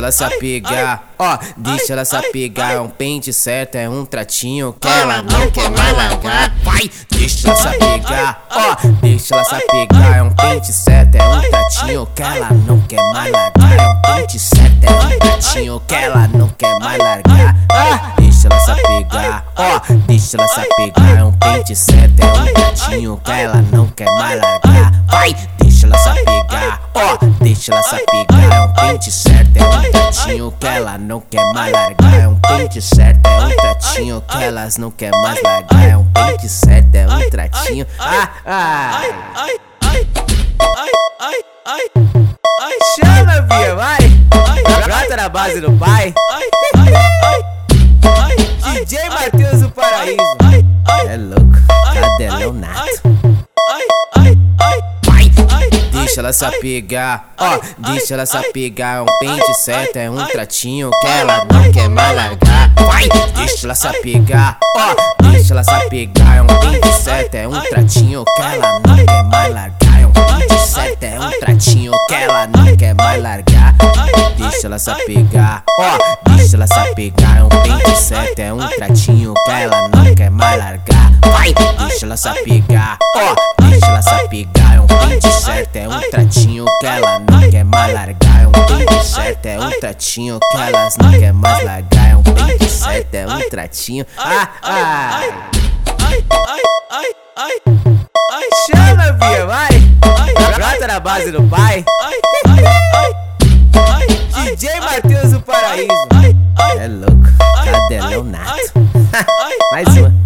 ela se apegar, ó, deixa ela se apegar. É um pente certo, é um tratinho que ela não quer mais largar. Vai, deixa ela se apegar, ó, deixa ela se apegar. É um pente certo, é um tratinho que ela não quer mais largar. É um pente certo, é um tratinho que ela não quer mais largar. Ah, deixa ela se apegar, ó, deixa ela se apegar. É um pente certo, é um tratinho que ela não quer mais largar. Vai, deixa ela se apegar, ó, deixa ela se apegar. É um pente certo, é um tratinho que ela não quer mais largar. É um pente certo, é um tratinho que elas não quer mais largar. É um pente certo, é um tratinho. Ah, ah. ay, ay, ay, ay, ay, ay, Chama, Bia, vai! Brota na base do pai. DJ Matheus o Paraíso. É louco, cadelão nato. Deixa ela se apegar, ó, deixa ela se apegar. É um pente certo, é um tratinho que ela não quer mais largar. Vai! Deixa ela se apegar, ó, deixa ela se apegar. É um pente certo, é um tratinho que ela não quer mais largar. É um pente certo, é um tratinho que ela não quer mais largar. Deixa ela se apegar, ó, deixa ela se apegar. É um pente certo, é um tratinho que ela não quer mais largar. Vai! Deixa ela se apegar, ó, apegar. É um pente certo, é um tratinho que ela não quer mais largar. É um pente certo, é um tratinho que elas não quer mais largar. É um pente certo, é um tratinho. Ah, ah. ay, ay, ay, ay, ay, Chama, Bia, vai! Brota na base do pai. DJ Matheus o Paraíso. É louco, cadelão nato.